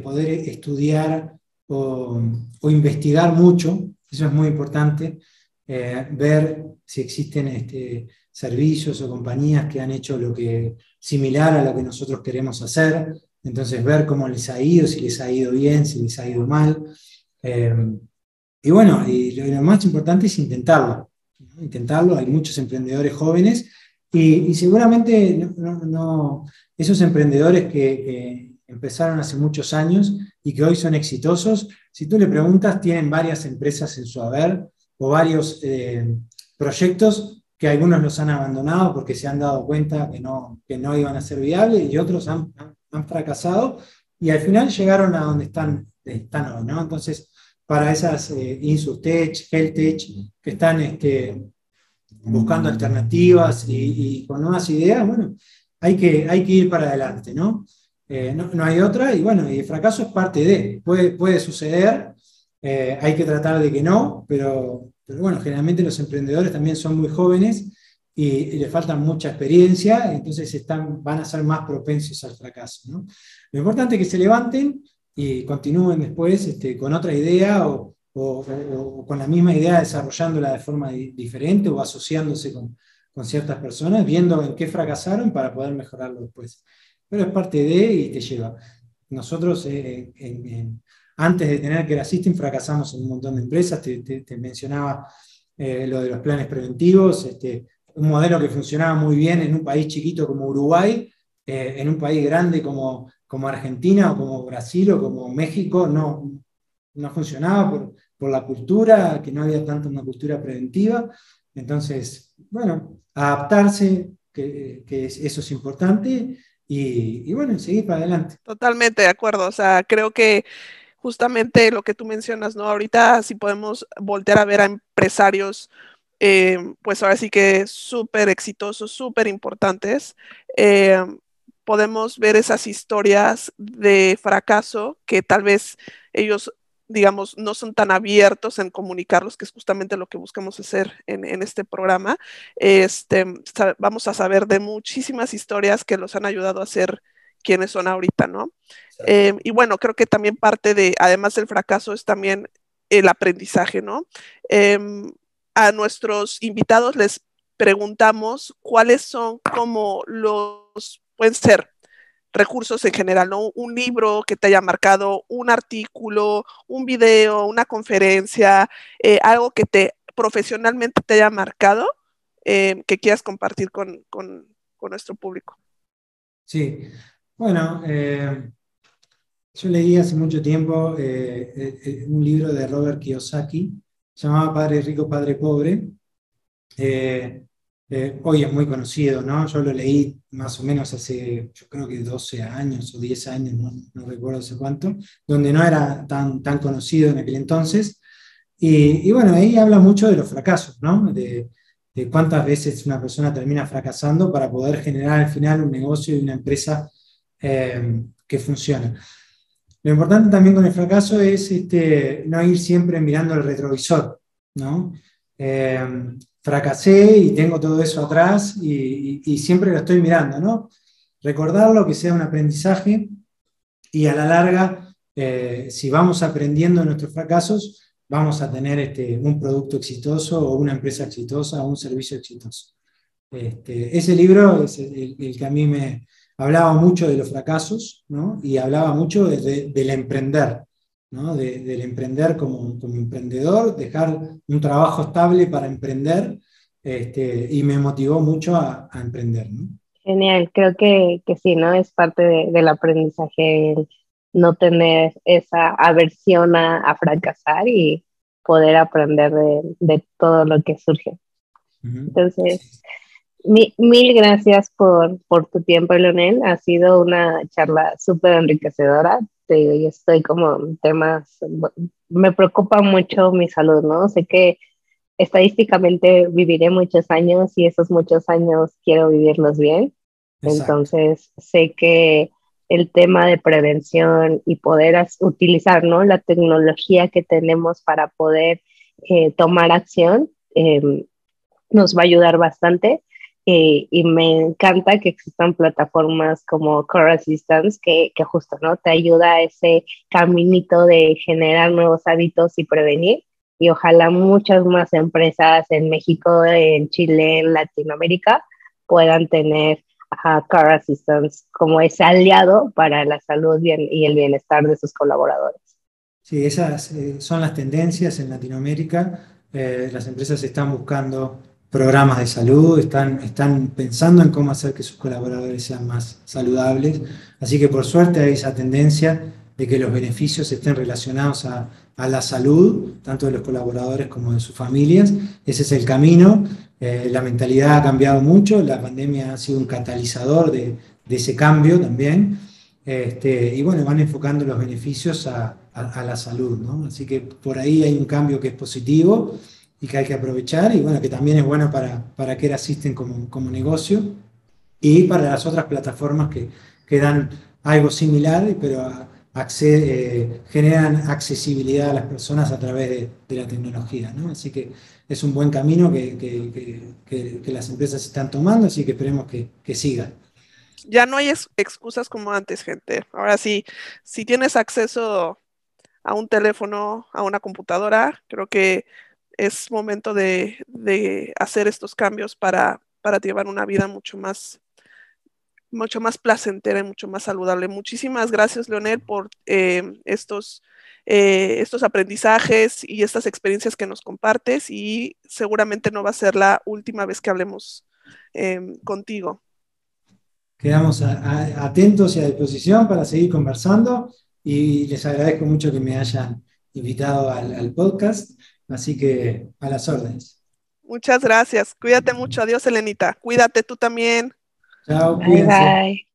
poder estudiar o, investigar mucho, eso es muy importante, eh, ver si existen este, servicios o compañías que han hecho lo que similar a lo que nosotros queremos hacer, entonces ver cómo les ha ido, si les ha ido bien, si les ha ido mal. Eh, y bueno, y lo, más importante es intentarlo, intentarlo, hay muchos emprendedores jóvenes y, seguramente no, esos emprendedores que, empezaron hace muchos años y que hoy son exitosos, si tú le preguntas, tienen varias empresas en su haber o varios eh, proyectos que algunos los han abandonado porque se han dado cuenta que no, que no iban a ser viables y otros han, fracasado y al final llegaron a donde están, hoy. Entonces, para esas eh, Insustech, HealthTech, que están este, buscando alternativas y, y, con nuevas ideas, bueno, hay que, hay que ir para adelante, ¿no? Eh, no, hay otra, y bueno, y el fracaso es parte de, puede, puede suceder, eh, hay que tratar de que no, pero, pero, bueno, generalmente los emprendedores también son muy jóvenes y, les falta mucha experiencia, entonces están, van a ser más propensos al fracaso. Lo importante es que se levanten y continúen después este, con otra idea o, o, con la misma idea desarrollándola de forma diferente o asociándose con, con ciertas personas, viendo en qué fracasaron para poder mejorarlo después. Pero es parte de y te lleva. Nosotros, eh, antes de tener que Assisting, fracasamos en un montón de empresas. Te, te, mencionaba eh, lo de los planes preventivos, este, un modelo que funcionaba muy bien en un país chiquito como Uruguay, eh, en un país grande como, como Argentina o como Brasil o como México, no, no funcionaba por, por la cultura, que no había tanto una cultura preventiva. Entonces, bueno, adaptarse, que, eso es importante, y, bueno, seguir para adelante. Totalmente de acuerdo, o sea, creo que justamente lo que tú mencionas, ¿no? Ahorita si podemos voltear a ver a empresarios, eh, pues ahora sí que súper exitosos, súper importantes, eh, podemos ver esas historias de fracaso que tal vez ellos digamos, no son tan abiertos en comunicarlos, que es justamente lo que buscamos hacer en, este programa, este, vamos a saber de muchísimas historias que los han ayudado a ser quienes son ahorita, ¿no? Eh, y bueno, creo que también parte de, además del fracaso, es también el aprendizaje, ¿no? Em, a nuestros invitados les preguntamos cuáles son como los, pueden ser recursos en general. Un libro que te haya marcado, un artículo, un video, una conferencia, eh, algo que te profesionalmente te haya marcado, eh, que quieras compartir con, nuestro público. Sí, bueno, eh, yo leí hace mucho tiempo un libro de Robert Kiyosaki, se llamaba Padre Rico, Padre Pobre. Hoy es muy conocido, ¿no? Yo lo leí más o menos hace, yo creo que 12 años o 10 años, no, recuerdo hace cuánto, donde no era tan, tan conocido en aquel entonces. Y, bueno, ahí habla mucho de los fracasos, ¿no? De, cuántas veces una persona termina fracasando para poder generar al final un negocio y una empresa eh, que funcione. Lo importante también con el fracaso es este, no ir siempre mirando el retrovisor, ¿no? Eh, fracasé y tengo todo eso atrás y, siempre lo estoy mirando, ¿no? Recordarlo, que sea un aprendizaje y a la larga, eh, si vamos aprendiendo nuestros fracasos, vamos a tener este, un producto exitoso o una empresa exitosa o un servicio exitoso. Este, ese libro es el, que a mí me hablaba mucho de los fracasos ¿no? y hablaba mucho del emprender del emprender como, emprendedor, dejar un trabajo estable para emprender, este, y me motivó mucho a, emprender. Genial, creo que, que, sí, ¿no? Es parte del aprendizaje no tener esa aversión a, fracasar y poder aprender de, todo lo que surge. Entonces, mil gracias por, por tu tiempo, Leonel. Ha sido una charla súper enriquecedora. Te, estoy como temas, me preocupa mucho mi salud, ¿no? Sé que estadísticamente viviré muchos años y esos muchos años quiero vivirlos bien. Entonces, sé que el tema de prevención y poder utilizar ¿no? la tecnología que tenemos para poder eh, tomar acción em, nos va a ayudar bastante. Eh, y me encanta que existan plataformas como Core Assistance que, que justo ¿no? te ayuda a ese caminito de generar nuevos hábitos y prevenir y ojalá muchas más empresas en México, en Chile, en Latinoamérica puedan tener a Car Assistance como ese aliado para la salud y el bienestar de sus colaboradores. Sí, esas eh, son las tendencias en Latinoamérica. Eh, las empresas están buscando programas de salud, están, están pensando en cómo hacer que sus colaboradores sean más saludables. Así que por suerte hay esa tendencia de que los beneficios estén relacionados a, a la salud, tanto de los colaboradores como de sus familias. Ese es el camino. Eh, la mentalidad ha cambiado mucho, la pandemia ha sido un catalizador de, de ese cambio también. Este, y bueno, van enfocando los beneficios a, a, la salud, ¿no? Así que por ahí hay un cambio que es positivo y que hay que aprovechar y bueno, que también es bueno para, para que asisten como, como negocio y para las otras plataformas que, que dan algo similar, pero a, eh, generan accesibilidad a las personas a través de, la tecnología. ¿no? Así que es un buen camino que, que, que, las empresas están tomando, así que esperemos que, sigan. Ya no hay excusas como antes, gente. Ahora sí, si tienes acceso a un teléfono, a una computadora, creo que es momento de, de hacer estos cambios para, para llevar una vida mucho más mucho más placentera y mucho más saludable. Muchísimas gracias, Leonel, por eh, estos, eh, estos aprendizajes y estas experiencias que nos compartes y seguramente no va a ser la última vez que hablemos em, contigo. Quedamos atentos y a disposición para seguir conversando y les agradezco mucho que me hayan invitado al podcast, así que a las órdenes. Muchas gracias. Cuídate mucho. Adiós, Elenita. Cuídate tú también. Chao, bye, bye.